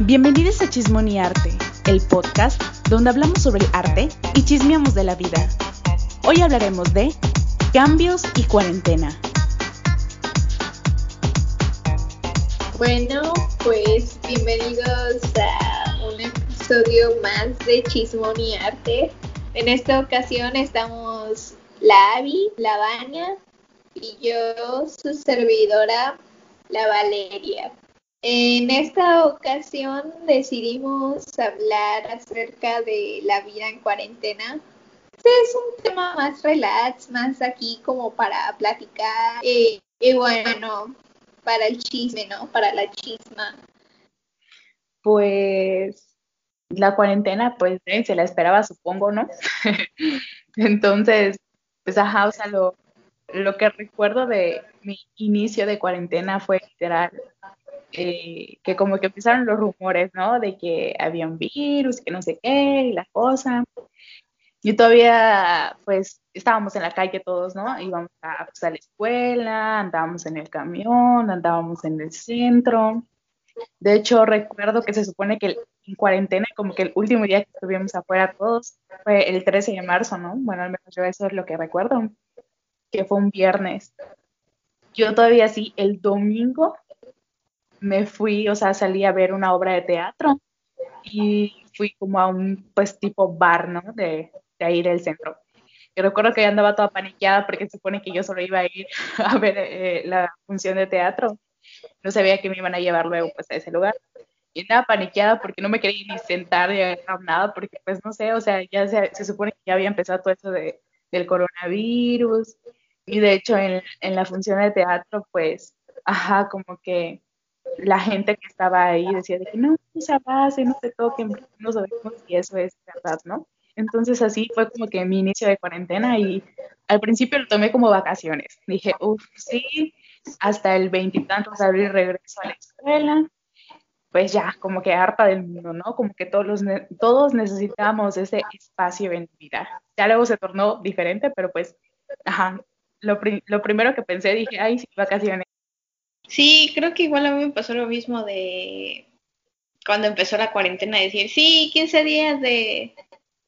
Bienvenidos a Chismón y Arte, el podcast donde hablamos sobre el arte y chismeamos de la vida. Hoy hablaremos de cambios y cuarentena. Bueno, pues bienvenidos a un episodio más de Chismón y Arte. En esta ocasión estamos la Avi, la Vania y yo, su servidora, la Valeria. En esta ocasión decidimos hablar acerca de la vida en cuarentena. Este es un tema más relax, más aquí como para platicar y, y bueno, para el chisme, ¿no? Para la chisma. Pues la cuarentena, pues eh, se la esperaba, supongo, ¿no? Entonces, pues ajá, o sea, lo que recuerdo de mi inicio de cuarentena fue literal eh, que como que empezaron los rumores, ¿no? De que había un virus, que no sé qué, y la cosa. Y todavía, pues, estábamos en la calle todos, ¿no? Íbamos a, pues, a la escuela, andábamos en el camión, andábamos en el centro. De hecho, recuerdo que se supone que en cuarentena, como que el último día que estuvimos afuera todos fue el 13 de marzo, ¿no? Bueno, al menos yo eso es lo que recuerdo, que fue un viernes. Yo todavía sí, el domingo me fui, o sea, salí a ver una obra de teatro y fui como a un, pues, tipo bar, ¿no? De, de ahí del centro. Y recuerdo que yo andaba toda paniqueada porque se supone que yo solo iba a ir a ver eh, la función de teatro. No sabía que me iban a llevar luego, pues, a ese lugar. Y andaba paniqueada porque no me quería ni sentar ni agarrar nada, porque, pues, no sé, o sea, ya se, se supone que ya había empezado todo eso de, del coronavirus. Y de hecho, en, en la función de teatro, pues, ajá, como que la gente que estaba ahí decía de que no, no se avance, no se toquen, no sabemos si eso es verdad, ¿no? Entonces así fue como que mi inicio de cuarentena y al principio lo tomé como vacaciones. Dije, uff, sí, hasta el veintitantos de abril regreso a la escuela. Pues ya, como que harta del mundo, ¿no? Como que todos, los todos necesitamos ese espacio en vida. Ya luego se tornó diferente, pero pues, ajá, lo, lo primero que pensé, dije, ay, sí, vacaciones. Sí, creo que igual a mí me pasó lo mismo de cuando empezó la cuarentena, decir, sí, 15 días de,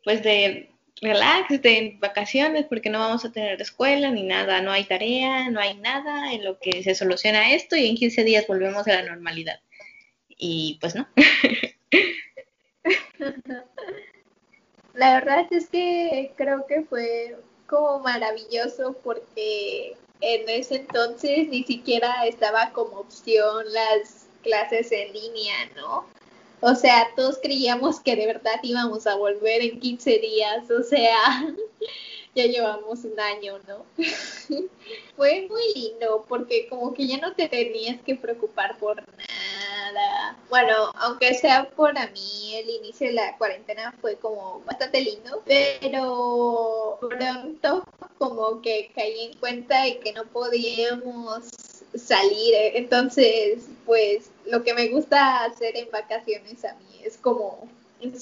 pues de relax, de vacaciones, porque no vamos a tener escuela ni nada, no hay tarea, no hay nada en lo que se soluciona esto y en 15 días volvemos a la normalidad. Y pues no. La verdad es que creo que fue como maravilloso porque en ese entonces ni siquiera estaba como opción las clases en línea, ¿no? O sea, todos creíamos que de verdad íbamos a volver en 15 días, o sea, ya llevamos un año, ¿no? Fue muy lindo porque como que ya no te tenías que preocupar por nada. Bueno, aunque sea por mí, el inicio de la cuarentena fue como bastante lindo, pero pronto como que caí en cuenta de que no podíamos salir. Entonces, pues lo que me gusta hacer en vacaciones a mí es como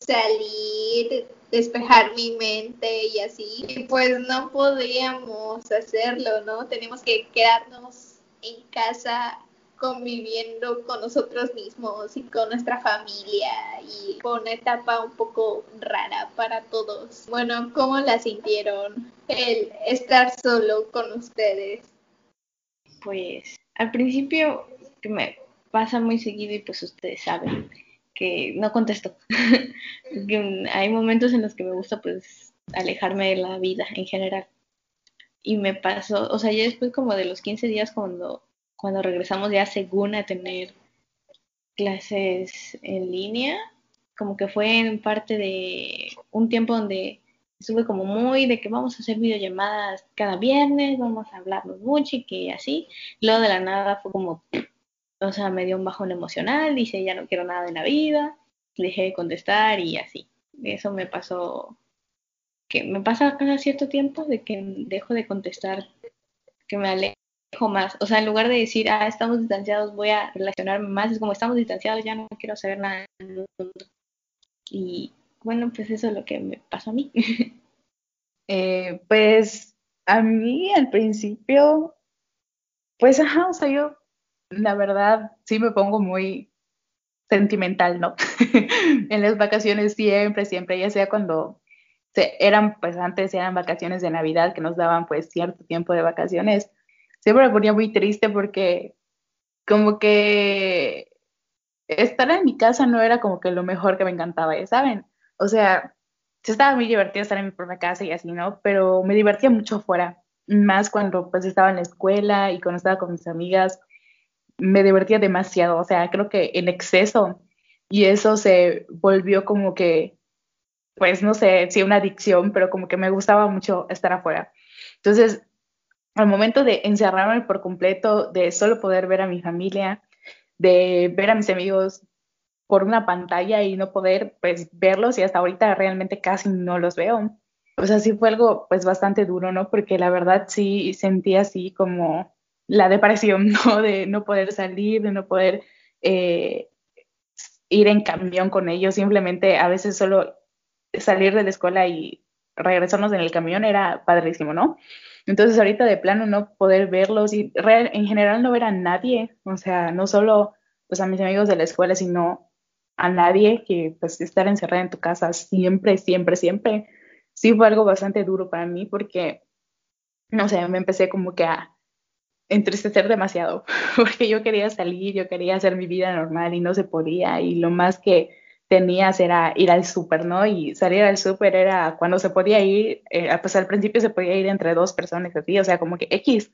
salir, despejar mi mente y así. Y pues no podíamos hacerlo, ¿no? Tenemos que quedarnos en casa conviviendo con nosotros mismos y con nuestra familia y fue una etapa un poco rara para todos. Bueno, ¿cómo la sintieron el estar solo con ustedes? Pues al principio que me pasa muy seguido y pues ustedes saben que no contesto. hay momentos en los que me gusta pues alejarme de la vida en general. Y me pasó, o sea, ya después como de los 15 días cuando, cuando regresamos ya según a tener clases en línea, como que fue en parte de un tiempo donde estuve como muy de que vamos a hacer videollamadas cada viernes, vamos a hablarnos mucho y que así. Luego de la nada fue como, o sea, me dio un bajón emocional, dice ya no quiero nada de la vida, dejé de contestar y así. Eso me pasó, que me pasa cada cierto tiempo de que dejo de contestar, que me alejo más. O sea, en lugar de decir, ah, estamos distanciados, voy a relacionarme más, es como estamos distanciados, ya no quiero saber nada del mundo. Y bueno, pues eso es lo que me pasó a mí. eh, pues a mí al principio, pues ajá, o sea, yo la verdad sí me pongo muy, sentimental, ¿no? en las vacaciones siempre, siempre, ya sea cuando eran, pues antes eran vacaciones de Navidad que nos daban pues cierto tiempo de vacaciones, siempre me ponía muy triste porque como que estar en mi casa no era como que lo mejor que me encantaba, ya saben. O sea, se estaba muy divertido estar en mi propia casa y así, ¿no? Pero me divertía mucho fuera, más cuando pues estaba en la escuela y cuando estaba con mis amigas, me divertía demasiado, o sea, creo que en exceso y eso se volvió como que, pues no sé si una adicción, pero como que me gustaba mucho estar afuera. Entonces, al momento de encerrarme por completo, de solo poder ver a mi familia, de ver a mis amigos por una pantalla y no poder pues verlos y hasta ahorita realmente casi no los veo. O sea, sí fue algo pues bastante duro, ¿no? Porque la verdad sí sentí así como la depresión, ¿no? De no poder salir, de no poder eh, ir en camión con ellos, simplemente a veces solo salir de la escuela y regresarnos en el camión era padrísimo, ¿no? Entonces ahorita de plano no poder verlos y en general no ver a nadie, o sea, no solo pues a mis amigos de la escuela, sino a nadie que pues estar encerrada en tu casa siempre, siempre, siempre, sí fue algo bastante duro para mí porque, no sé, me empecé como que a entristecer demasiado, porque yo quería salir, yo quería hacer mi vida normal y no se podía y lo más que tenías era ir al súper, ¿no? Y salir al súper era cuando se podía ir, eh, pues al principio se podía ir entre dos personas así, o sea, como que X.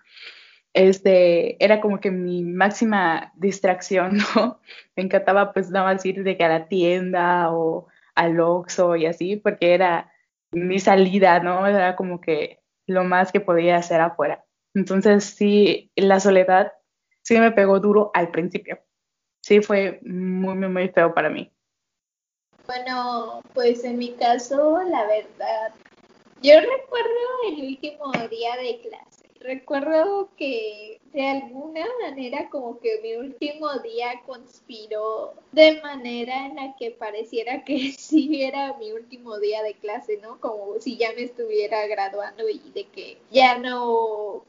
Este, era como que mi máxima distracción, ¿no? Me encantaba pues nada más ir de que a la tienda o al Oxxo y así, porque era mi salida, ¿no? Era como que lo más que podía hacer afuera. Entonces sí, la soledad sí me pegó duro al principio. Sí fue muy, muy, muy feo para mí. Bueno, pues en mi caso, la verdad, yo recuerdo el último día de clase. Recuerdo que de alguna manera como que mi último día conspiró de manera en la que pareciera que sí era mi último día de clase, ¿no? Como si ya me estuviera graduando y de que ya no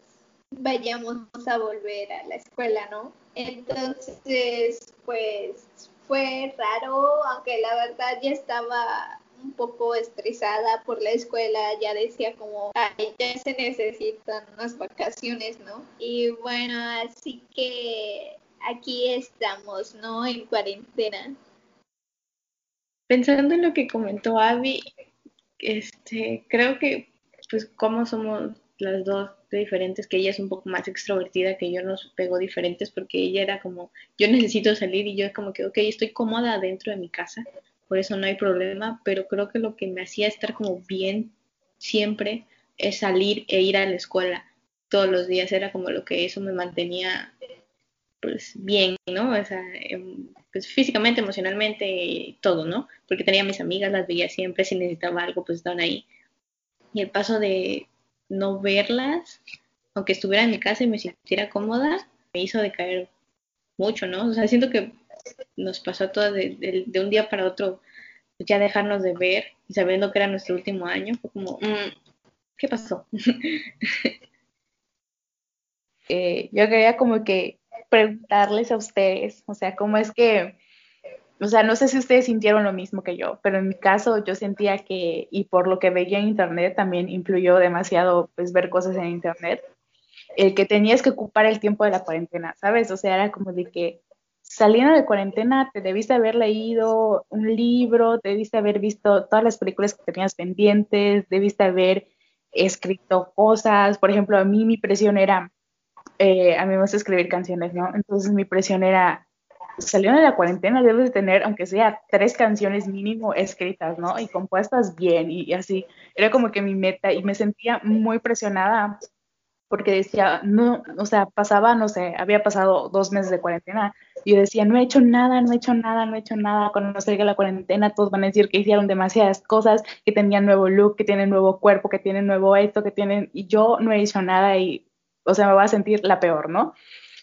vayamos a volver a la escuela, ¿no? Entonces, pues fue raro, aunque la verdad ya estaba un poco estresada por la escuela, ya decía como, ya se necesitan unas vacaciones, ¿no? Y bueno, así que aquí estamos, ¿no? En cuarentena. Pensando en lo que comentó Abby, este, creo que, pues, como somos las dos diferentes, que ella es un poco más extrovertida, que yo nos pegó diferentes porque ella era como, yo necesito salir y yo como que, ok, estoy cómoda dentro de mi casa, por eso no hay problema, pero creo que lo que me hacía estar como bien siempre es salir e ir a la escuela todos los días, era como lo que eso me mantenía pues bien, ¿no? O sea, em, pues físicamente, emocionalmente, todo, ¿no? Porque tenía mis amigas, las veía siempre, si necesitaba algo, pues estaban ahí. Y el paso de no verlas, aunque estuviera en mi casa y me sintiera cómoda, me hizo decaer mucho, ¿no? O sea, siento que nos pasó todo de, un día para otro, ya dejarnos de ver y sabiendo que era nuestro último año, fue como, mm, ¿qué pasó? Eh, yo quería como que preguntarles a ustedes, o sea, ¿cómo es que o sea, no sé si ustedes sintieron lo mismo que yo, pero en mi caso yo sentía que, y por lo que veía en internet, también influyó demasiado, pues, ver cosas en internet, el que tenías que ocupar el tiempo de la cuarentena, ¿sabes? O sea, era como de que saliendo de cuarentena te debiste haber leído un libro, debiste haber visto todas las películas que tenías pendientes, debiste haber escrito cosas. Por ejemplo, a mí mi presión era, eh, a mí me gusta escribir canciones, ¿no? Entonces mi presión era saliendo de la cuarentena debes de tener, aunque sea tres canciones mínimo escritas, ¿no? Y compuestas bien y, así. Era como que mi meta y me sentía muy presionada porque decía, no, o sea, pasaba, no sé, había pasado dos meses de cuarentena y yo decía, no he hecho nada, no he hecho nada, no he hecho nada. Cuando salga la cuarentena, todos van a decir que hicieron demasiadas cosas, que tenían nuevo look, que tienen nuevo cuerpo, que tienen nuevo esto, que tienen, y yo no he hecho nada y, o sea, me voy a sentir la peor, ¿no?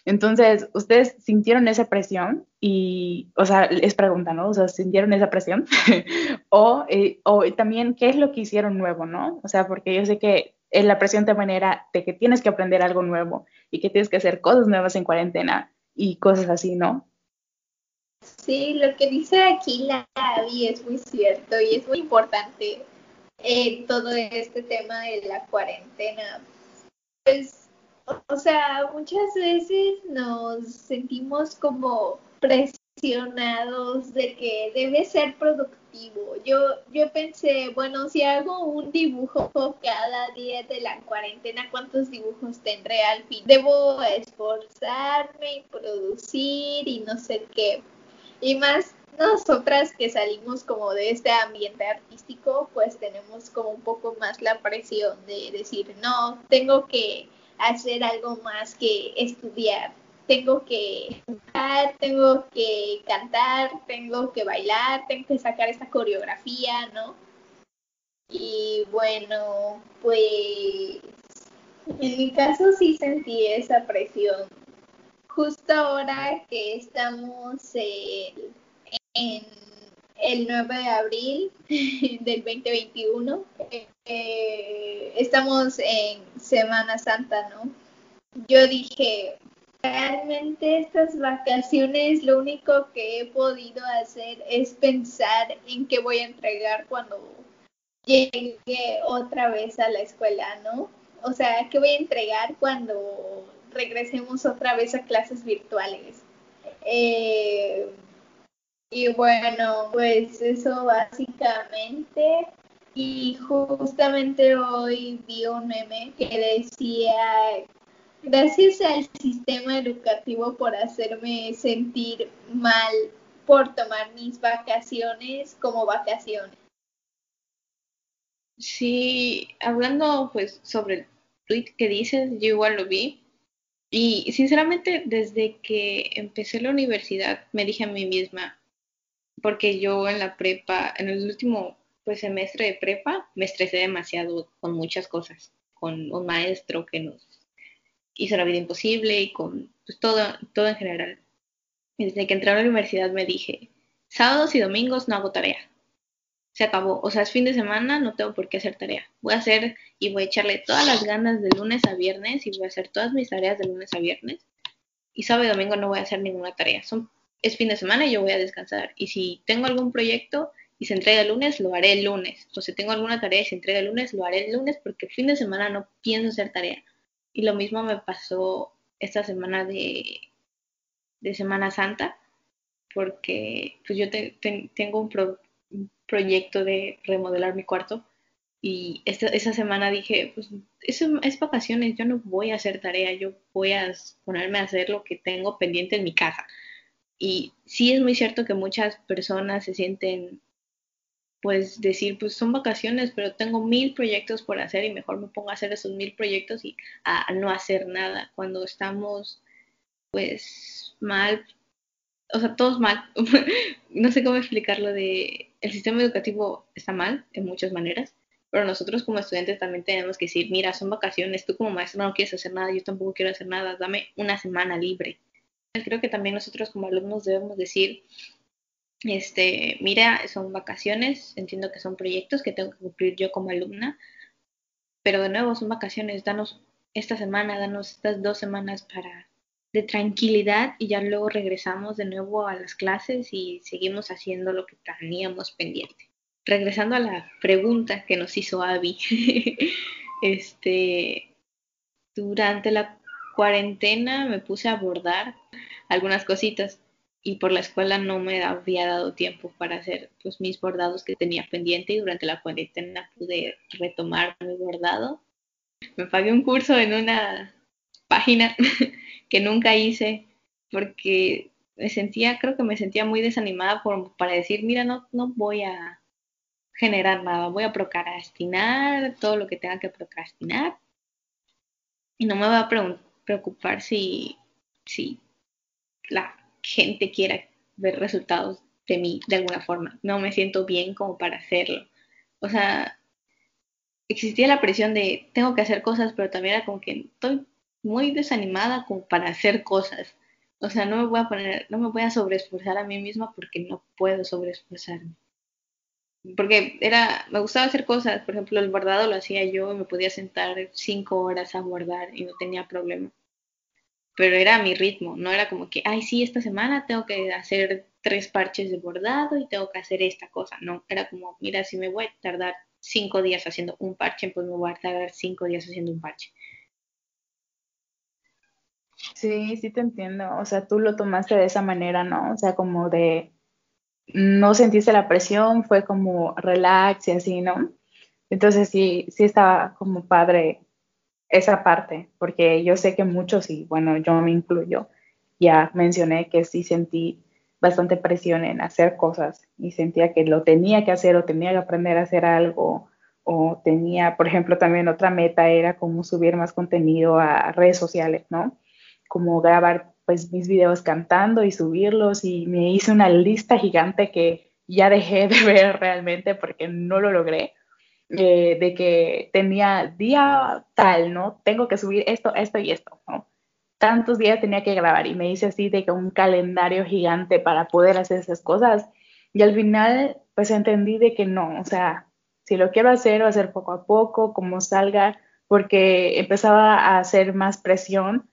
Entonces, ¿ustedes sintieron esa presión? Y, o sea, les preguntan, ¿no? O sea, ¿sintieron esa presión? o, eh, o también, ¿qué es lo que hicieron nuevo, no? O sea, porque yo sé que la presión te manera de que tienes que aprender algo nuevo y que tienes que hacer cosas nuevas en cuarentena y cosas así, ¿no? Sí, lo que dice aquí la Abby es muy cierto y es muy importante en todo este tema de la cuarentena. Pues, o sea, muchas veces nos sentimos como presionados de que debe ser productivo. Yo, yo pensé, bueno, si hago un dibujo cada día de la cuarentena, ¿cuántos dibujos tendré al fin? Debo esforzarme y producir y no sé qué. Y más nosotras que salimos como de este ambiente artístico, pues tenemos como un poco más la presión de decir, no, tengo que hacer algo más que estudiar, tengo que jugar, tengo que cantar, tengo que bailar, tengo que sacar esta coreografía, ¿no? Y bueno, pues en mi caso sí sentí esa presión. Justo ahora que estamos en el 9 de abril del 2021. Eh, estamos en Semana Santa, ¿no? Yo dije, realmente estas vacaciones lo único que he podido hacer es pensar en qué voy a entregar cuando llegue otra vez a la escuela, ¿no? O sea, qué voy a entregar cuando regresemos otra vez a clases virtuales. Eh, y bueno, pues eso básicamente. Y justamente hoy vi un meme que decía, gracias al sistema educativo por hacerme sentir mal por tomar mis vacaciones como vacaciones. Sí, hablando pues sobre el tweet que dices, yo igual lo vi. Y sinceramente, desde que empecé la universidad, me dije a mí misma, porque yo en la prepa, en el último pues, semestre de prepa, me estresé demasiado con muchas cosas, con un maestro que nos hizo la vida imposible y con pues, todo, todo en general. Desde que entré a la universidad me dije, sábados y domingos no hago tarea. Se acabó. O sea, es fin de semana, no tengo por qué hacer tarea. Voy a hacer y voy a echarle todas las ganas de lunes a viernes y voy a hacer todas mis tareas de lunes a viernes. Y sábado y domingo no voy a hacer ninguna tarea. Son es fin de semana y yo voy a descansar. Y si tengo algún proyecto y se entrega el lunes, lo haré el lunes. O si tengo alguna tarea y se entrega el lunes, lo haré el lunes porque fin de semana no pienso hacer tarea. Y lo mismo me pasó esta semana de, Semana Santa, porque pues yo tengo un, proyecto de remodelar mi cuarto y esa semana dije, pues eso es vacaciones, yo no voy a hacer tarea, yo voy a ponerme a hacer lo que tengo pendiente en mi casa. Y sí es muy cierto que muchas personas se sienten, pues decir, pues son vacaciones, pero tengo mil proyectos por hacer y mejor me pongo a hacer esos mil proyectos y a, no hacer nada. Cuando estamos, pues, mal, o sea, todos mal. no sé cómo explicarlo de, el sistema educativo está mal en muchas maneras, pero nosotros como estudiantes también tenemos que decir, mira, son vacaciones, tú como maestro no quieres hacer nada, yo tampoco quiero hacer nada, dame una semana libre creo que también nosotros como alumnos debemos decir, este, mira, son vacaciones, entiendo que son proyectos que tengo que cumplir yo como alumna, pero de nuevo son vacaciones, danos esta semana, danos estas dos semanas para de tranquilidad y ya luego regresamos de nuevo a las clases y seguimos haciendo lo que teníamos pendiente. Regresando a la pregunta que nos hizo Abby, este, durante la cuarentena me puse a bordar algunas cositas y por la escuela no me había dado tiempo para hacer pues mis bordados que tenía pendiente y durante la cuarentena pude retomar mi bordado. Me pagué un curso en una página que nunca hice porque me sentía, creo que me sentía muy desanimada por, para decir, mira, no, no voy a generar nada, voy a procrastinar todo lo que tenga que procrastinar y no me voy a preguntar preocupar si, si la gente quiera ver resultados de mí de alguna forma. No me siento bien como para hacerlo. O sea, existía la presión de tengo que hacer cosas, pero también era como que estoy muy desanimada como para hacer cosas. O sea, no me voy a poner, no me voy a sobreesforzar a mí misma porque no puedo sobreesforzarme. Porque era, me gustaba hacer cosas, por ejemplo, el bordado lo hacía yo y me podía sentar cinco horas a bordar y no tenía problema pero era mi ritmo, no era como que, ay, sí, esta semana tengo que hacer tres parches de bordado y tengo que hacer esta cosa. No, era como, mira, si me voy a tardar cinco días haciendo un parche, pues me voy a tardar cinco días haciendo un parche. Sí, sí te entiendo. O sea, tú lo tomaste de esa manera, ¿no? O sea, como de no sentiste la presión, fue como relax y así, ¿no? Entonces sí, sí estaba como padre esa parte, porque yo sé que muchos, y bueno, yo me incluyo, ya mencioné que sí sentí bastante presión en hacer cosas y sentía que lo tenía que hacer o tenía que aprender a hacer algo o tenía, por ejemplo, también otra meta era como subir más contenido a redes sociales, ¿no? Como grabar pues mis videos cantando y subirlos y me hice una lista gigante que ya dejé de ver realmente porque no lo logré, eh, de que tenía día tal, ¿no? Tengo que subir esto, esto y esto, ¿no? Tantos días tenía que grabar y me hice así de que un calendario gigante para poder hacer esas cosas y al final pues entendí de que no, o sea, si lo quiero hacer, va a ser poco a poco, como salga, porque empezaba a hacer más presión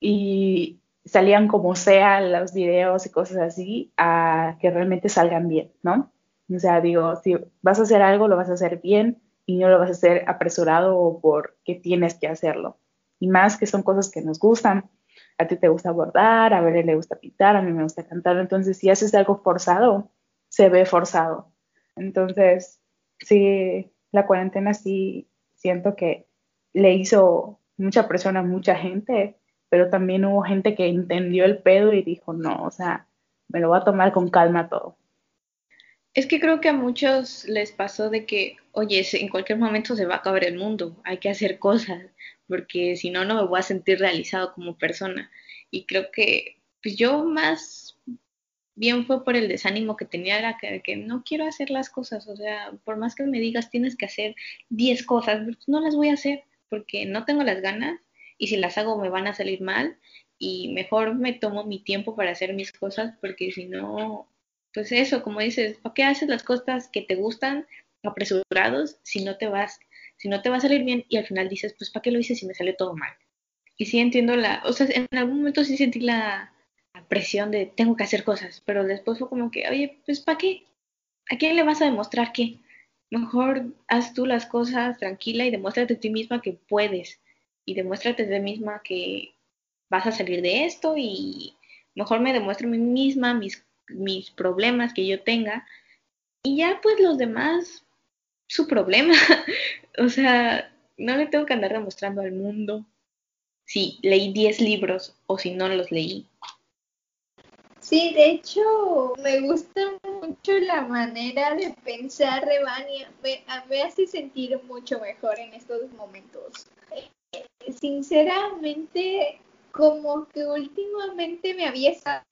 y, salían como sea los videos y cosas así, a que realmente salgan bien, ¿no? O sea, digo, si vas a hacer algo, lo vas a hacer bien y no lo vas a hacer apresurado o porque tienes que hacerlo. Y más que son cosas que nos gustan. A ti te gusta bordar, a ver le gusta pintar, a mí me gusta cantar. Entonces, si haces algo forzado, se ve forzado. Entonces, sí, la cuarentena sí siento que le hizo mucha presión a mucha gente pero también hubo gente que entendió el pedo y dijo, no, o sea, me lo voy a tomar con calma todo. Es que creo que a muchos les pasó de que, oye, en cualquier momento se va a acabar el mundo, hay que hacer cosas, porque si no, no me voy a sentir realizado como persona. Y creo que, pues yo más bien fue por el desánimo que tenía, era que, que no quiero hacer las cosas, o sea, por más que me digas tienes que hacer 10 cosas, pues no las voy a hacer, porque no tengo las ganas y si las hago me van a salir mal y mejor me tomo mi tiempo para hacer mis cosas porque si no, pues eso, como dices, ¿para qué haces las cosas que te gustan apresurados si no te vas, si no te va a salir bien y al final dices, pues ¿para qué lo hice si me sale todo mal? Y sí entiendo la, o sea, en algún momento sí sentí la, presión de tengo que hacer cosas, pero después fue como que, oye, pues ¿para qué? ¿A quién le vas a demostrar qué? Mejor haz tú las cosas tranquila y demuéstrate a ti misma que puedes y demuéstrate a ti misma que vas a salir de esto y mejor me demuestro a mí misma mis, mis problemas que yo tenga y ya pues los demás su problema. o sea, no le tengo que andar demostrando al mundo si leí 10 libros o si no los leí. Sí, de hecho, me gusta mucho la manera de pensar de Vania. Me, me hace sentir mucho mejor en estos momentos sinceramente, como que últimamente me había estado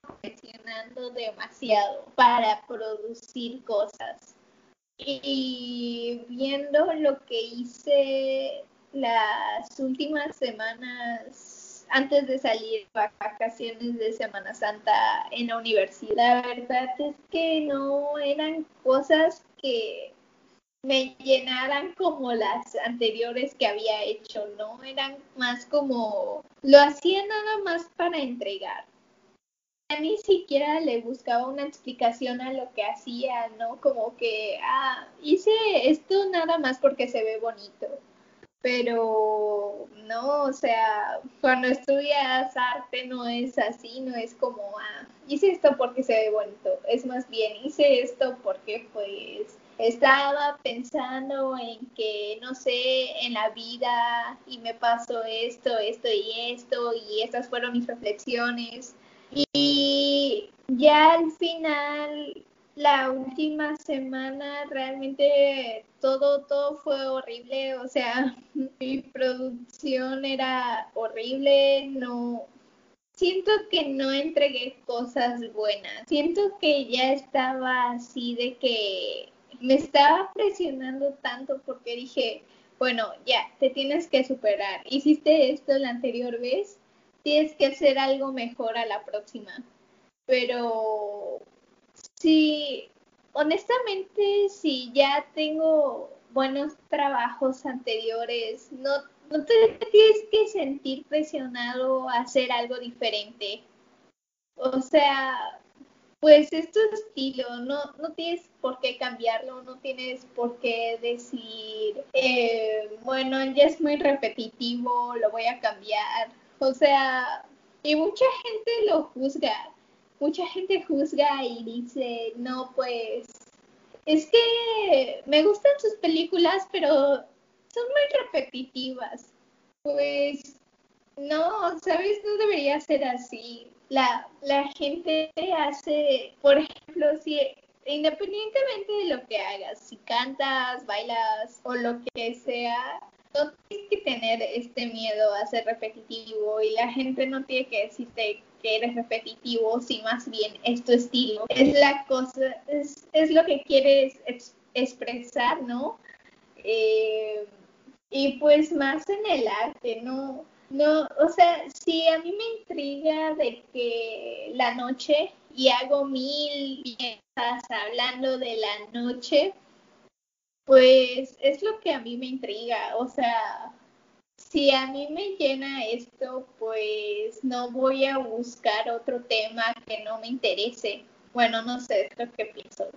demasiado para producir cosas. Y viendo lo que hice las últimas semanas antes de salir a vacaciones de Semana Santa en la universidad, la verdad es que no eran cosas que me llenaran como las anteriores que había hecho, ¿no? Eran más como, lo hacía nada más para entregar. Ni siquiera le buscaba una explicación a lo que hacía, ¿no? Como que, ah, hice esto nada más porque se ve bonito. Pero no, o sea, cuando estudias arte no es así, no es como, ah, hice esto porque se ve bonito. Es más bien, hice esto porque pues estaba pensando en que, no sé, en la vida y me pasó esto, esto y esto, y estas fueron mis reflexiones. Ya al final, la última semana, realmente todo, todo fue horrible, o sea, mi producción era horrible, no, siento que no entregué cosas buenas. Siento que ya estaba así de que me estaba presionando tanto porque dije, bueno, ya, te tienes que superar. Hiciste esto la anterior vez, tienes que hacer algo mejor a la próxima. Pero sí, honestamente, si ya tengo buenos trabajos anteriores, no, no te tienes que sentir presionado a hacer algo diferente. O sea, pues es tu estilo, no, no tienes por qué cambiarlo, no tienes por qué decir, eh, bueno, ya es muy repetitivo, lo voy a cambiar. O sea, y mucha gente lo juzga, mucha gente juzga y dice, no, pues, es que me gustan sus películas, pero son muy repetitivas. Pues, no, ¿sabes? No debería ser así la, la gente hace, por ejemplo, si independientemente de lo que hagas, si cantas, bailas o lo que sea, no tienes que tener este miedo a ser repetitivo y la gente no tiene que decirte que eres repetitivo, si más bien es tu estilo, es la cosa, es, es lo que quieres expresar, ¿no? Eh, y pues más en el arte, ¿no? No, o sea, si a mí me intriga de que la noche y hago mil piezas hablando de la noche, pues es lo que a mí me intriga. O sea, si a mí me llena esto, pues no voy a buscar otro tema que no me interese. Bueno, no sé, es lo que pienso.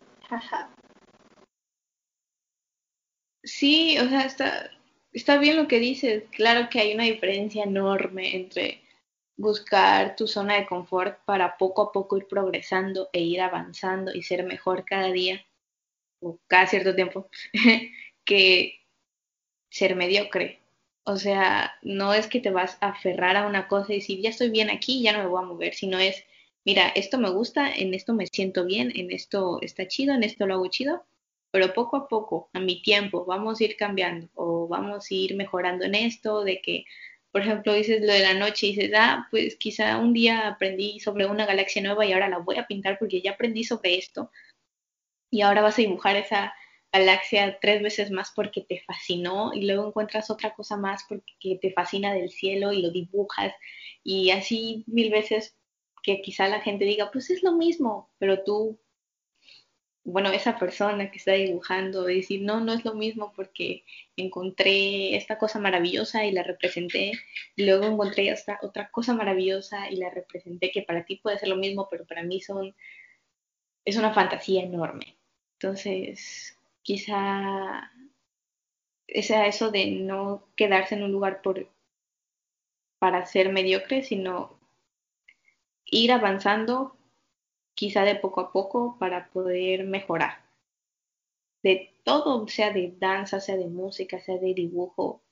Sí, o sea, está, está bien lo que dices. Claro que hay una diferencia enorme entre buscar tu zona de confort para poco a poco ir progresando e ir avanzando y ser mejor cada día cada cierto tiempo que ser mediocre. O sea, no es que te vas a aferrar a una cosa y decir, ya estoy bien aquí, ya no me voy a mover, sino es, mira, esto me gusta, en esto me siento bien, en esto está chido, en esto lo hago chido, pero poco a poco, a mi tiempo, vamos a ir cambiando o vamos a ir mejorando en esto, de que, por ejemplo, dices lo de la noche y dices, ah, pues quizá un día aprendí sobre una galaxia nueva y ahora la voy a pintar porque ya aprendí sobre esto y ahora vas a dibujar esa galaxia tres veces más porque te fascinó y luego encuentras otra cosa más porque te fascina del cielo y lo dibujas y así mil veces que quizá la gente diga, pues es lo mismo, pero tú bueno, esa persona que está dibujando, decir, no, no es lo mismo porque encontré esta cosa maravillosa y la representé, y luego encontré esta otra cosa maravillosa y la representé, que para ti puede ser lo mismo, pero para mí son, es una fantasía enorme. Entonces, quizá sea eso de no quedarse en un lugar por, para ser mediocre, sino ir avanzando quizá de poco a poco para poder mejorar. De todo, sea de danza, sea de música, sea de dibujo.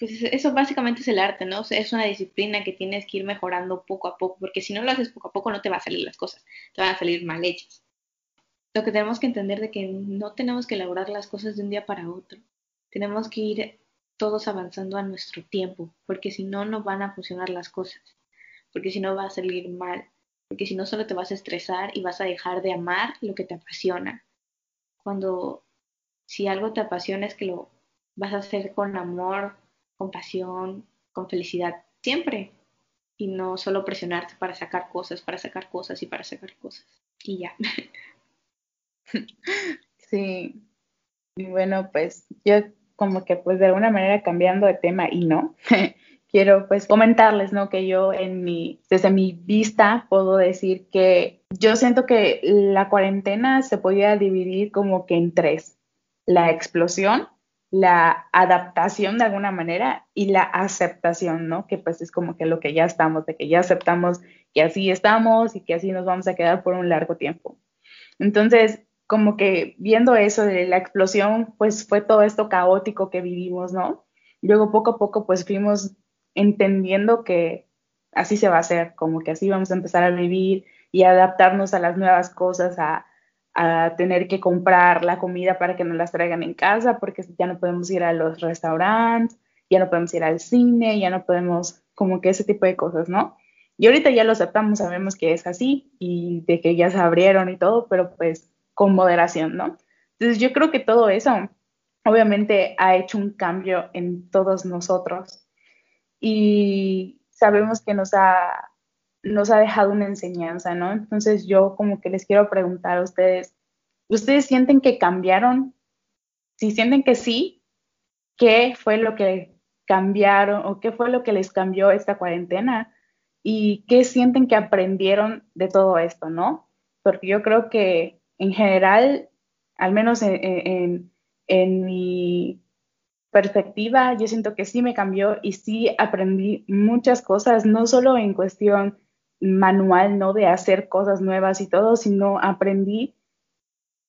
Pues eso básicamente es el arte, ¿no? es una disciplina que tienes que ir mejorando poco a poco, porque si no lo haces poco a poco no te van a salir las cosas, te van a salir mal hechas. Lo que tenemos que entender de que no tenemos que elaborar las cosas de un día para otro. Tenemos que ir todos avanzando a nuestro tiempo, porque si no, no van a funcionar las cosas, porque si no va a salir mal porque si no solo te vas a estresar y vas a dejar de amar lo que te apasiona. Cuando si algo te apasiona es que lo vas a hacer con amor, con pasión, con felicidad, siempre. Y no solo presionarte para sacar cosas, para sacar cosas y para sacar cosas. Y ya. Sí. Y bueno, pues yo como que pues de alguna manera cambiando de tema y no. quiero pues comentarles, ¿no? Que yo en mi, desde mi vista puedo decir que yo siento que la cuarentena se podía dividir como que en tres. La explosión, la adaptación de alguna manera y la aceptación, ¿no? Que pues es como que lo que ya estamos, de que ya aceptamos que así estamos y que así nos vamos a quedar por un largo tiempo. Entonces, como que viendo eso de la explosión, pues fue todo esto caótico que vivimos, ¿no? Luego poco a poco pues fuimos entendiendo que así se va a hacer, como que así vamos a empezar a vivir y adaptarnos a las nuevas cosas, a, tener que comprar la comida para que nos las traigan en casa, porque ya no podemos ir a los restaurantes, ya no podemos ir al cine, ya no podemos, como que ese tipo de cosas, ¿no? Y ahorita ya lo aceptamos, sabemos que es así y de que ya se abrieron y todo, pero pues con moderación, ¿no? Entonces yo creo que todo eso obviamente ha hecho un cambio en todos nosotros y sabemos que nos ha, nos ha dejado una enseñanza, ¿no? Entonces yo como que les quiero preguntar a ustedes, ¿ustedes sienten que cambiaron? Si sienten que sí, ¿qué fue lo que cambiaron o qué fue lo que les cambió esta cuarentena? ¿Y qué sienten que aprendieron de todo esto, ¿no? porque yo creo que en general, al menos en, en mi perspectiva, yo siento que sí me cambió y sí aprendí muchas cosas, no solo en cuestión manual, ¿no? De hacer cosas nuevas y todo, sino aprendí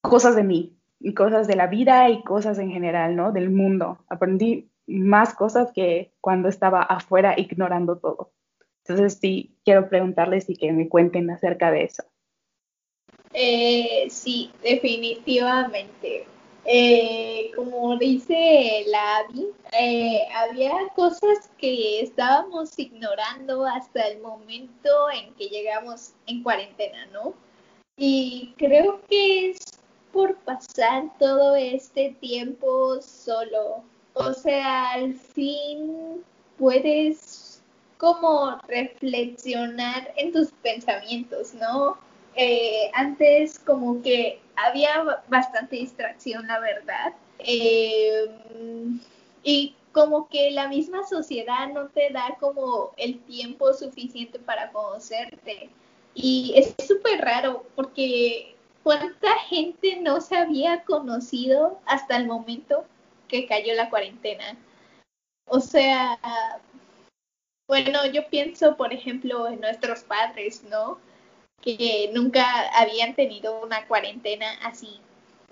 cosas de mí, y cosas de la vida y cosas en general, ¿no? Del mundo. Aprendí más cosas que cuando estaba afuera ignorando todo. Entonces sí, quiero preguntarles y que me cuenten acerca de eso. Eh, sí, definitivamente. Eh, como dice la eh, había cosas que estábamos ignorando hasta el momento en que llegamos en cuarentena, ¿no? Y creo que es por pasar todo este tiempo solo. O sea, al fin puedes como reflexionar en tus pensamientos, ¿no? Eh, antes como que había bastante distracción, la verdad. Eh, y como que la misma sociedad no te da como el tiempo suficiente para conocerte. Y es súper raro porque cuánta gente no se había conocido hasta el momento que cayó la cuarentena. O sea, bueno, yo pienso, por ejemplo, en nuestros padres, ¿no? Que nunca habían tenido una cuarentena así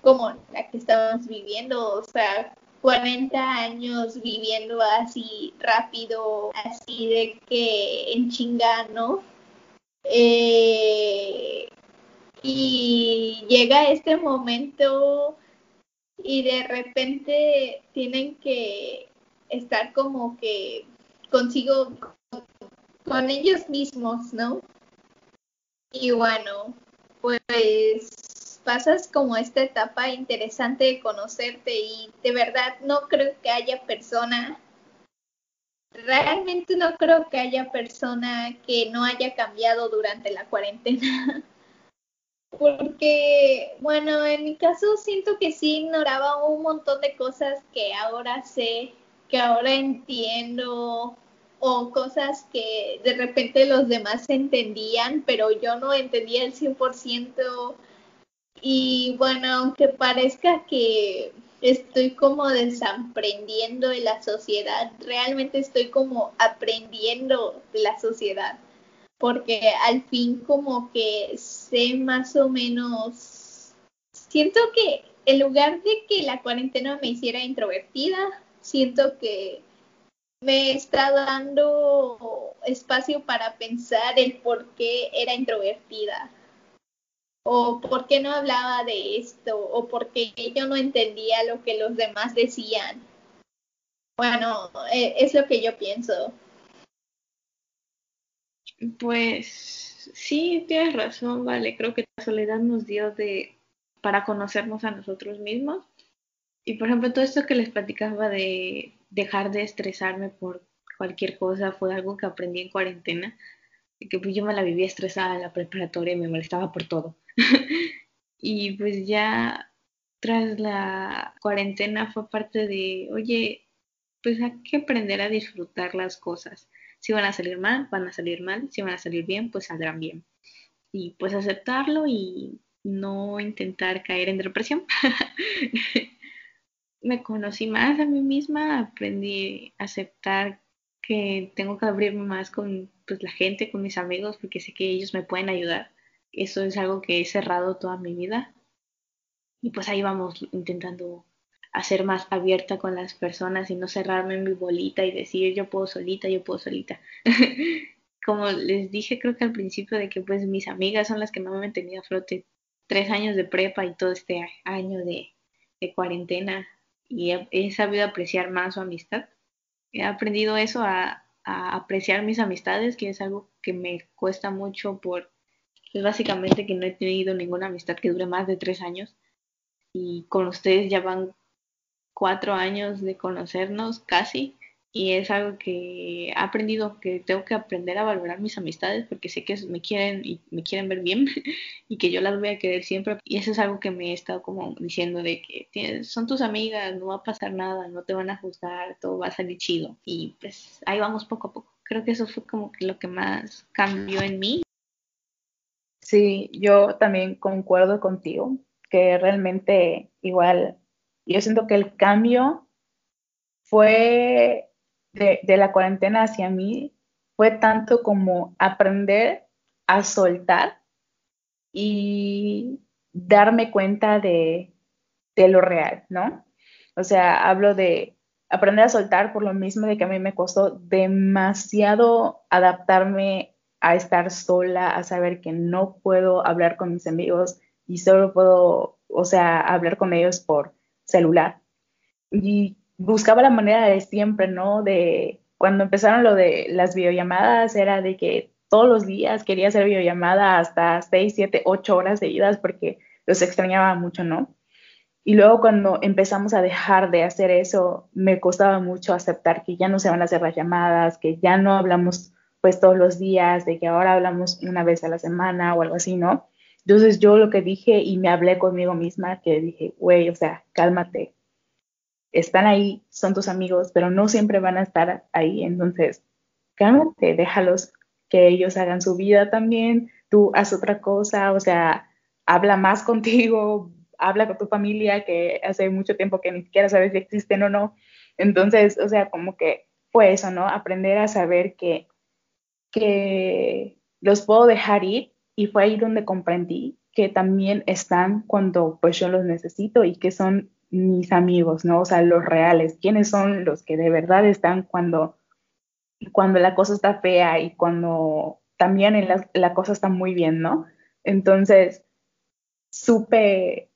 como la que estamos viviendo, o sea, 40 años viviendo así rápido, así de que en chinga, ¿no? Eh, y llega este momento y de repente tienen que estar como que consigo con ellos mismos, ¿no? Y bueno, pues pasas como esta etapa interesante de conocerte y de verdad no creo que haya persona, realmente no creo que haya persona que no haya cambiado durante la cuarentena. Porque, bueno, en mi caso siento que sí ignoraba un montón de cosas que ahora sé, que ahora entiendo, o cosas que de repente los demás entendían, pero yo no entendía el 100%. Y bueno, aunque parezca que estoy como desaprendiendo de la sociedad, realmente estoy como aprendiendo de la sociedad porque al fin como que sé más o menos, siento que en lugar de que la cuarentena me hiciera introvertida, siento que me está dando espacio para pensar el por qué era introvertida o por qué no hablaba de esto o por qué yo no entendía lo que los demás decían. Bueno, eh, es lo que yo pienso. Pues sí, tienes razón, vale. Creo que la soledad nos dio de para conocernos a nosotros mismos. Y por ejemplo, todo esto que les platicaba de dejar de estresarme por cualquier cosa fue algo que aprendí en cuarentena. Que pues yo me la vivía estresada en la preparatoria y me molestaba por todo. y pues ya tras la cuarentena fue parte de, oye, pues hay que aprender a disfrutar las cosas. Si van a salir mal, van a salir mal. Si van a salir bien, pues saldrán bien. Y pues aceptarlo y no intentar caer en depresión. Me conocí más a mí misma, aprendí a aceptar que tengo que abrirme más con pues, la gente, con mis amigos, porque sé que ellos me pueden ayudar. Eso es algo que he cerrado toda mi vida. Y pues ahí vamos intentando a ser más abierta con las personas y no cerrarme en mi bolita y decir yo puedo solita, yo puedo solita. Como les dije creo que al principio de que pues mis amigas son las que me han mantenido a flote tres años de prepa y todo este año de, cuarentena y he, sabido apreciar más su amistad. He aprendido eso a, apreciar mis amistades, que es algo que me cuesta mucho por, es básicamente que no he tenido ninguna amistad que dure más de tres años y con ustedes ya van cuatro años de conocernos casi y es algo que he aprendido que tengo que aprender a valorar mis amistades porque sé que me quieren y me quieren ver bien y que yo las voy a querer siempre. Y eso es algo que me he estado como diciendo de que son tus amigas, no va a pasar nada, no te van a juzgar, todo va a salir chido. Y pues ahí vamos poco a poco. Creo que eso fue como que lo que más cambió en mí. Sí, yo también concuerdo contigo, que realmente igual, yo siento que el cambio fue de, la cuarentena hacia mí, fue tanto como aprender a soltar y darme cuenta de, de lo real, ¿no? O sea, hablo de aprender a soltar por lo mismo de que a mí me costó demasiado adaptarme a estar sola, a saber que no puedo hablar con mis amigos y solo puedo, o sea, hablar con ellos por celular. Y buscaba la manera de siempre, ¿no? De cuando empezaron lo de las videollamadas, era de que todos los días quería hacer videollamada hasta 6, 7, 8 horas seguidas porque los extrañaba mucho, ¿no? Y luego cuando empezamos a dejar de hacer eso, me costaba mucho aceptar que ya no se van a hacer las llamadas, que ya no hablamos pues todos los días, de que ahora hablamos una vez a la semana o algo así, ¿no? Entonces yo lo que dije y me hablé conmigo misma, que dije, güey, o sea, cálmate, están ahí, son tus amigos, pero no siempre van a estar ahí, entonces cálmate, déjalos que ellos hagan su vida también, tú haz otra cosa, o sea, habla más contigo, habla con tu familia que hace mucho tiempo que ni siquiera sabes si existen o no. Entonces, o sea, como que fue eso, ¿no? Aprender a saber que que los puedo dejar ir y fue ahí donde comprendí que también están cuando pues yo los necesito y que son mis amigos, ¿no? O sea, los reales, quiénes son los que de verdad están cuando, cuando la cosa está fea y cuando también la, la cosa está muy bien, ¿no? Entonces, supe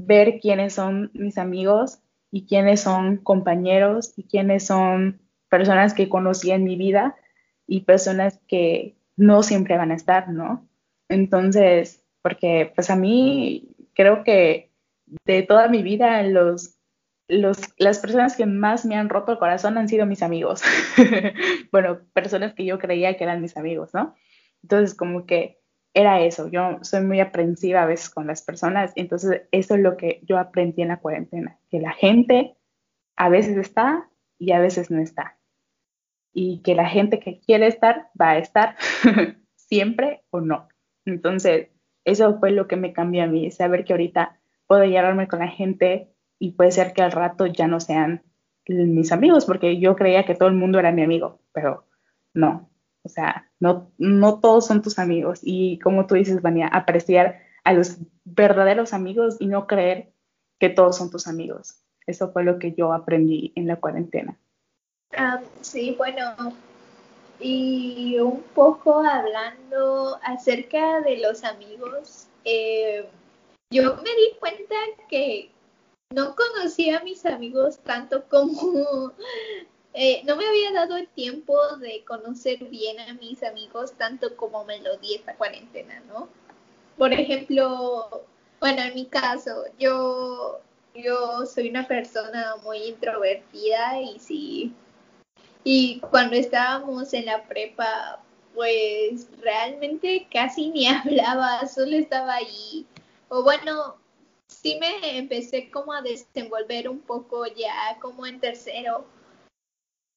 ver quiénes son mis amigos y quiénes son compañeros y quiénes son personas que conocí en mi vida y personas que no siempre van a estar, ¿no? Entonces, porque pues a mí creo que de toda mi vida los, los, las personas que más me han roto el corazón han sido mis amigos. bueno, personas que yo creía que eran mis amigos, ¿no? Entonces, como que era eso, yo soy muy aprensiva a veces con las personas, entonces eso es lo que yo aprendí en la cuarentena, que la gente a veces está y a veces no está y que la gente que quiere estar va a estar siempre o no. Entonces, eso fue lo que me cambió a mí, saber que ahorita puedo llevarme con la gente y puede ser que al rato ya no sean mis amigos, porque yo creía que todo el mundo era mi amigo, pero no, o sea, no, no todos son tus amigos. Y como tú dices, Vania, apreciar a los verdaderos amigos y no creer que todos son tus amigos. Eso fue lo que yo aprendí en la cuarentena. Ah, sí, bueno, y un poco hablando acerca de los amigos, eh, yo me di cuenta que no conocía a mis amigos tanto como eh, no me había dado el tiempo de conocer bien a mis amigos tanto como me lo di esta cuarentena, ¿no? Por ejemplo, bueno, en mi caso, yo, yo soy una persona muy introvertida y si y cuando estábamos en la prepa, pues realmente casi ni hablaba, solo estaba ahí. Bueno, sí me empecé como a desenvolver un poco ya como en tercero,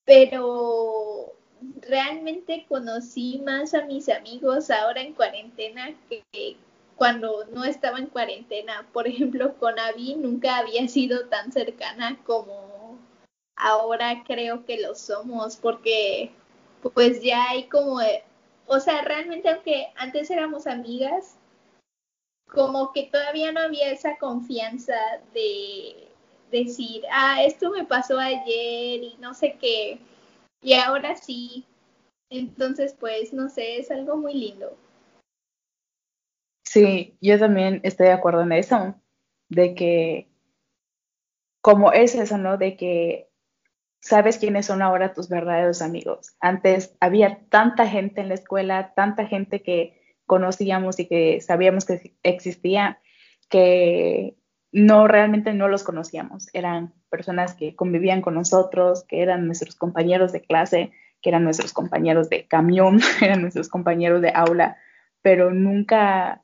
pero realmente conocí más a mis amigos ahora en cuarentena que cuando no estaba en cuarentena. Por ejemplo, con Avi nunca había sido tan cercana como ahora creo que lo somos porque pues ya hay como, o sea, realmente aunque antes éramos amigas, como que todavía no había esa confianza de decir, ah, esto me pasó ayer y no sé qué, y ahora sí. Entonces, pues, no sé, es algo muy lindo. Sí, yo también estoy de acuerdo en eso, de que como es eso, ¿no? De que sabes quiénes son ahora tus verdaderos amigos. Antes había tanta gente en la escuela, tanta gente que conocíamos y que sabíamos que existía, que no realmente no los conocíamos. Eran personas que convivían con nosotros, que eran nuestros compañeros de clase, que eran nuestros compañeros de camión, eran nuestros compañeros de aula, pero nunca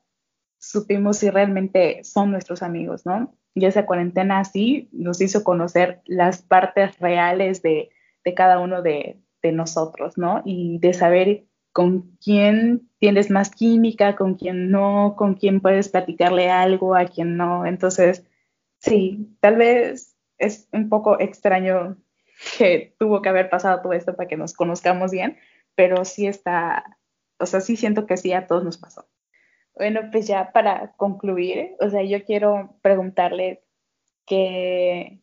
supimos si realmente son nuestros amigos, ¿no? y esa cuarentena sí nos hizo conocer las partes reales de, cada uno de, nosotros, ¿no? Y de saber con quién tienes más química, con quién no, con quién puedes platicarle algo, a quién no. Entonces, sí, tal vez es un poco extraño que tuvo que haber pasado todo esto para que nos conozcamos bien, pero sí está, o sea, sí siento que sí a todos nos pasó. Bueno, pues ya para concluir, o sea, yo quiero preguntarles que,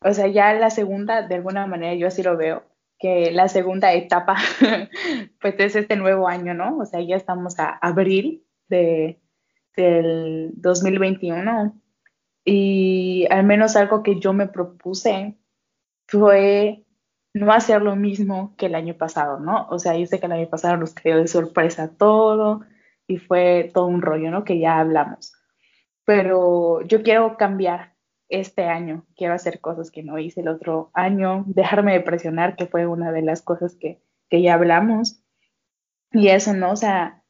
o sea, ya la segunda, de alguna manera yo así lo veo, que la segunda etapa, pues es este nuevo año, ¿no? O sea, ya estamos a abril de, del 2021 y al menos algo que yo me propuse fue no hacer lo mismo que el año pasado, ¿no? O sea, yo sé que el año pasado nos cayó de sorpresa todo y fue todo un rollo, ¿no? Que ya hablamos. Pero yo quiero cambiar este año quiero hacer cosas que no hice el otro año, dejarme de presionar, que fue una de las cosas que, que ya hablamos. Y eso, ¿no? O sea,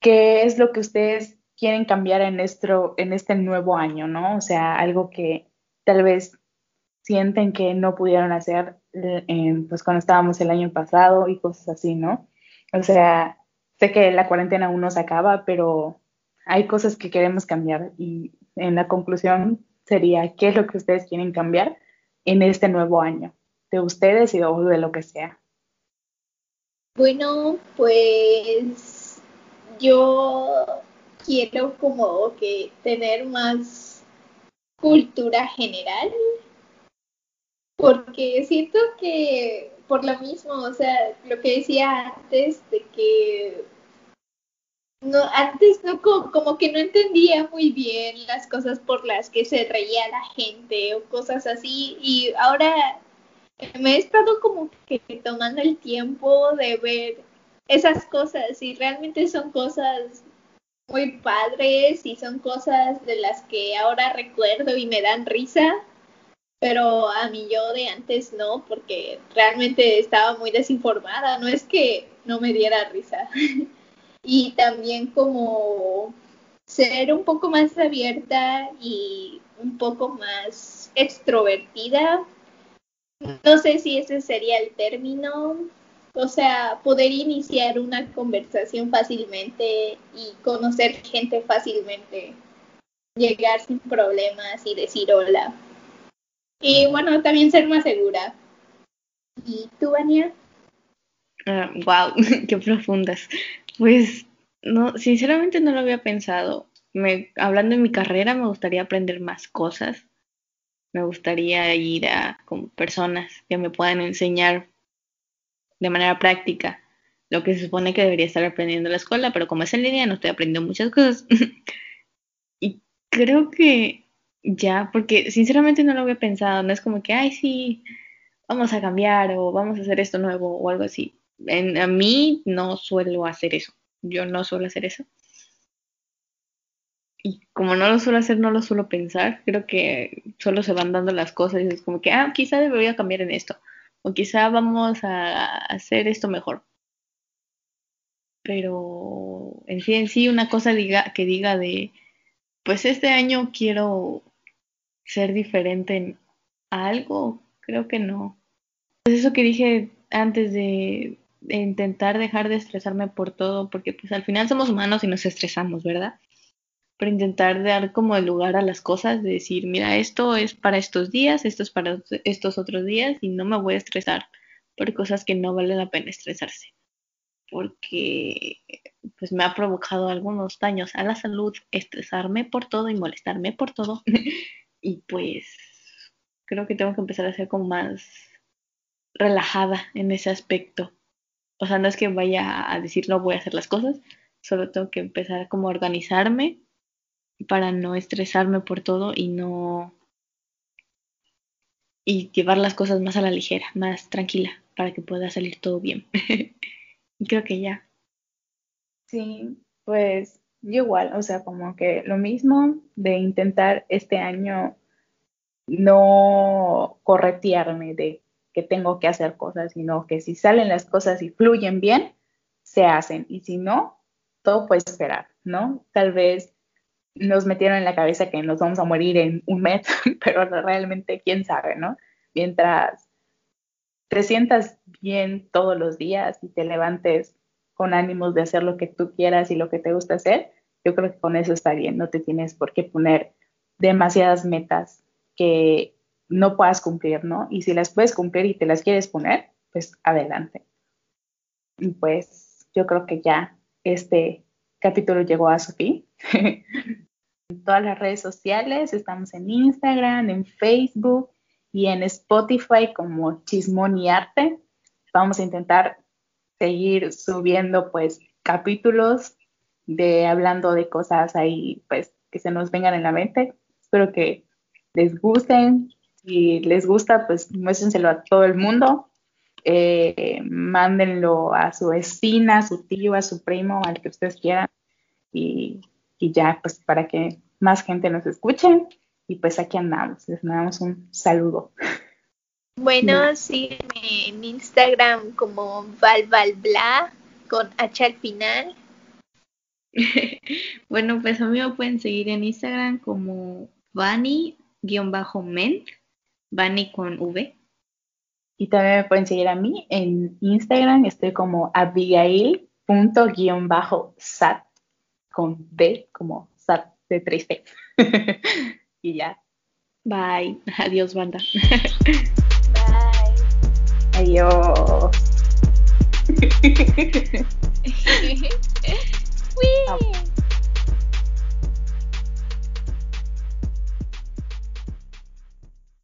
¿qué es lo que ustedes quieren cambiar en, nuestro, en este nuevo año, ¿no? O sea, algo que tal vez sienten que no pudieron hacer eh, pues cuando estábamos el año pasado y cosas así, ¿no? O sea, sé que la cuarentena aún no se acaba, pero hay cosas que queremos cambiar y en la conclusión sería qué es lo que ustedes quieren cambiar en este nuevo año, de ustedes y de lo que sea. Bueno, pues yo quiero como que tener más cultura general, porque siento que por lo mismo, o sea, lo que decía antes de que no, antes no como, que no entendía muy bien las cosas por las que se reía la gente o cosas así y ahora me he estado como que tomando el tiempo de ver esas cosas y realmente son cosas muy padres y son cosas de las que ahora recuerdo y me dan risa, pero a mí yo de antes no, porque realmente estaba muy desinformada, no es que no me diera risa. y también como ser un poco más abierta y un poco más extrovertida. No sé si ese sería el término. O sea, poder iniciar una conversación fácilmente y conocer gente fácilmente. Llegar sin problemas y decir hola. Y bueno, también ser más segura. ¿Y tú, Ania? wow, ah, qué profundas. Pues no, sinceramente no lo había pensado. Me, hablando de mi carrera, me gustaría aprender más cosas. Me gustaría ir a con personas que me puedan enseñar de manera práctica lo que se supone que debería estar aprendiendo en la escuela, pero como es en línea no estoy aprendiendo muchas cosas. y creo que ya, porque sinceramente no lo había pensado, no es como que, ay, sí, vamos a cambiar o vamos a hacer esto nuevo o algo así a mí no suelo hacer eso. Yo no suelo hacer eso. Y como no lo suelo hacer, no lo suelo pensar. Creo que solo se van dando las cosas y es como que, ah, quizá debería cambiar en esto. O quizá vamos a hacer esto mejor. Pero en sí, en sí, una cosa que diga de, pues este año quiero ser diferente en algo, creo que no. Es eso que dije antes de intentar dejar de estresarme por todo, porque pues al final somos humanos y nos estresamos, ¿verdad? Pero intentar dar como el lugar a las cosas, de decir, mira, esto es para estos días, esto es para estos otros días y no me voy a estresar por cosas que no vale la pena estresarse. Porque pues me ha provocado algunos daños a la salud, estresarme por todo y molestarme por todo. y pues creo que tengo que empezar a ser como más relajada en ese aspecto o sea, no es que vaya a decir no voy a hacer las cosas, solo tengo que empezar como a organizarme para no estresarme por todo y no y llevar las cosas más a la ligera, más tranquila, para que pueda salir todo bien. y creo que ya. Sí, pues yo igual, o sea, como que lo mismo de intentar este año no corretearme de que tengo que hacer cosas, sino que si salen las cosas y fluyen bien, se hacen. Y si no, todo puede esperar, ¿no? Tal vez nos metieron en la cabeza que nos vamos a morir en un mes, pero realmente quién sabe, ¿no? Mientras te sientas bien todos los días y te levantes con ánimos de hacer lo que tú quieras y lo que te gusta hacer, yo creo que con eso está bien, no te tienes por qué poner demasiadas metas que no puedas cumplir, ¿no? Y si las puedes cumplir y te las quieres poner, pues adelante. Y pues yo creo que ya este capítulo llegó a su fin. en todas las redes sociales, estamos en Instagram, en Facebook y en Spotify como Chismón y Arte. Vamos a intentar seguir subiendo pues capítulos de hablando de cosas ahí pues que se nos vengan en la mente. Espero que les gusten. Si les gusta, pues muéstrenselo a todo el mundo. Eh, mándenlo a su vecina, a su tío, a su primo, al que ustedes quieran. Y, y ya, pues para que más gente nos escuche. Y pues aquí andamos. Les mandamos un saludo. Bueno, sígueme en Instagram como valvalbla con H al final. bueno, pues a mí me pueden seguir en Instagram como Vani-ment, Vani con V. Y también me pueden seguir a mí en Instagram, estoy como abigail.Sat con B, como sat de triste. y ya. Bye. Adiós, banda. Bye. Adiós. Wee.